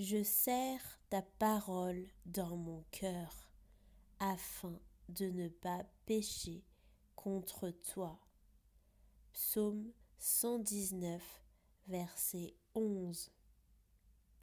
Je serre ta parole dans mon cœur, afin de ne pas pécher contre toi. Psaume 119, verset 11.